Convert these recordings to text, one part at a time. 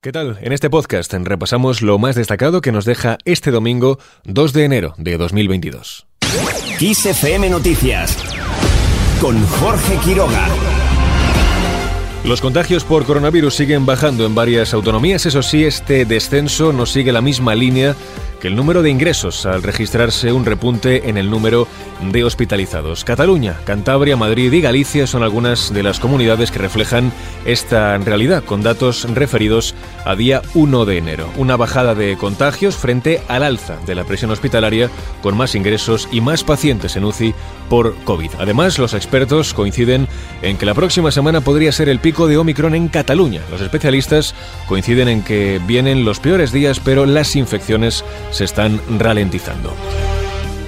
¿Qué tal? En este podcast repasamos lo más destacado que nos deja este domingo 2 de enero de 2022. XFM Noticias con Jorge Quiroga. Los contagios por coronavirus siguen bajando en varias autonomías, eso sí, este descenso no sigue la misma línea que el número de ingresos al registrarse un repunte en el número de hospitalizados. Cataluña, Cantabria, Madrid y Galicia son algunas de las comunidades que reflejan esta realidad, con datos referidos a día 1 de enero. Una bajada de contagios frente al alza de la presión hospitalaria, con más ingresos y más pacientes en UCI por COVID. Además, los expertos coinciden en que la próxima semana podría ser el pico de Omicron en Cataluña. Los especialistas coinciden en que vienen los peores días, pero las infecciones se están ralentizando.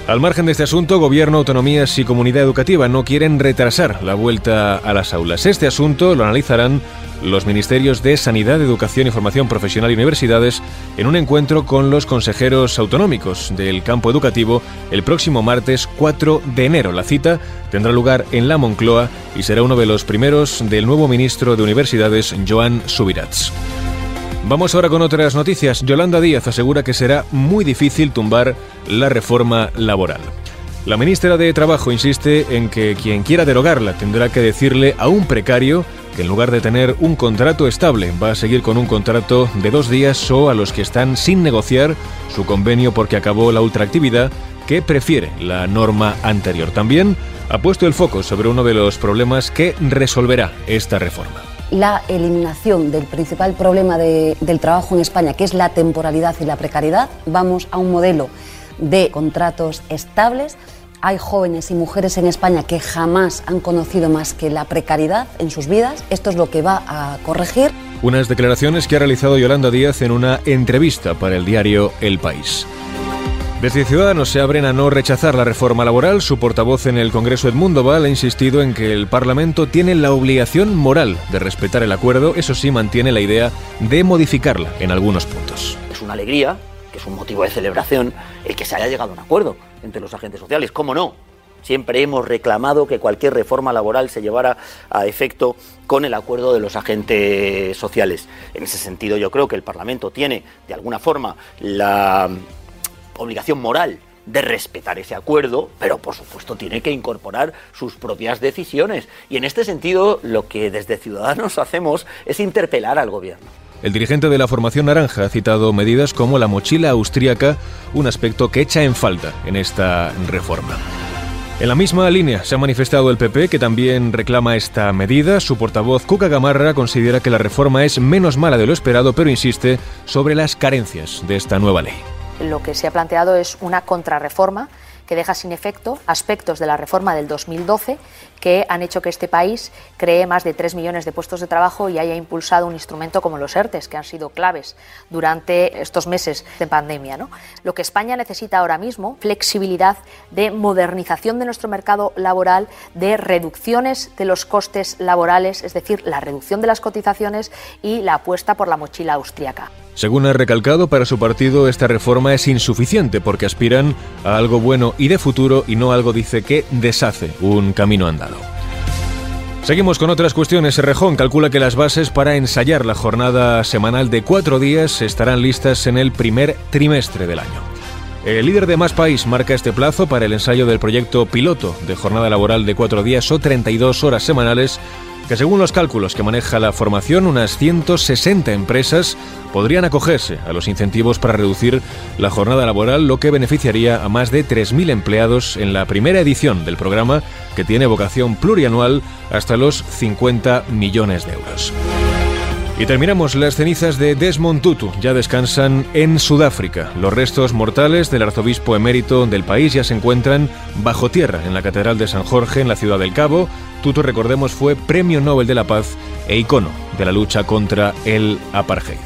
Al margen de este asunto, gobierno, autonomías y comunidad educativa no quieren retrasar la vuelta a las aulas. Este asunto lo analizarán los ministerios de Sanidad, Educación y Formación Profesional y Universidades en un encuentro con los consejeros autonómicos del campo educativo el próximo martes 4 de enero. La cita tendrá lugar en la Moncloa y será uno de los primeros del nuevo ministro de Universidades, Joan Subirats. Vamos ahora con otras noticias. Yolanda Díaz asegura que será muy difícil tumbar la reforma laboral. La ministra de Trabajo insiste en que quien quiera derogarla tendrá que decirle a un precario que en lugar de tener un contrato estable va a seguir con un contrato de dos días o a los que están sin negociar su convenio porque acabó la ultraactividad que prefiere la norma anterior. También ha puesto el foco sobre uno de los problemas que resolverá esta reforma la eliminación del principal problema del trabajo en España, que es la temporalidad y la precariedad. Vamos a un modelo de contratos estables. Hay jóvenes y mujeres en España que jamás han conocido más que la precariedad en sus vidas. Esto es lo que va a corregir. Unas declaraciones que ha realizado Yolanda Díaz en una entrevista para el diario El País. Desde Ciudadanos se abren a no rechazar la reforma laboral. Su portavoz en el Congreso Edmundo Val ha insistido en que el Parlamento tiene la obligación moral de respetar el acuerdo, eso sí mantiene la idea de modificarla en algunos puntos. Es una alegría, que es un motivo de celebración, el que se haya llegado a un acuerdo entre los agentes sociales. ¿Cómo no? Siempre hemos reclamado que cualquier reforma laboral se llevara a efecto con el acuerdo de los agentes sociales. En ese sentido yo creo que el Parlamento tiene, de alguna forma, la obligación moral de respetar ese acuerdo, pero por supuesto tiene que incorporar sus propias decisiones. Y en este sentido, lo que desde Ciudadanos hacemos es interpelar al gobierno. El dirigente de la formación naranja ha citado medidas como la mochila austríaca, un aspecto que echa en falta en esta reforma. En la misma línea se ha manifestado el PP, que también reclama esta medida. Su portavoz, Cuca Gamarra, considera que la reforma es menos mala de lo esperado, pero insiste sobre las carencias de esta nueva ley lo que se ha planteado es una contrarreforma que deja sin efecto aspectos de la reforma del 2012 que han hecho que este país cree más de 3 millones de puestos de trabajo y haya impulsado un instrumento como los ERTES, que han sido claves durante estos meses de pandemia. Lo que España necesita ahora mismo, flexibilidad de modernización de nuestro mercado laboral, de reducciones de los costes laborales, es decir, la reducción de las cotizaciones y la apuesta por la mochila austríaca. Según ha recalcado, para su partido esta reforma es insuficiente porque aspiran a algo bueno y de futuro y no algo, dice, que deshace un camino andado. Seguimos con otras cuestiones. Rejón calcula que las bases para ensayar la jornada semanal de cuatro días estarán listas en el primer trimestre del año. El líder de Más País marca este plazo para el ensayo del proyecto piloto de jornada laboral de cuatro días o 32 horas semanales que según los cálculos que maneja la formación, unas 160 empresas podrían acogerse a los incentivos para reducir la jornada laboral, lo que beneficiaría a más de 3.000 empleados en la primera edición del programa, que tiene vocación plurianual hasta los 50 millones de euros. Y terminamos. Las cenizas de Desmond Tutu ya descansan en Sudáfrica. Los restos mortales del arzobispo emérito del país ya se encuentran bajo tierra en la Catedral de San Jorge, en la ciudad del Cabo. Tutu, recordemos, fue Premio Nobel de la Paz e icono de la lucha contra el apartheid.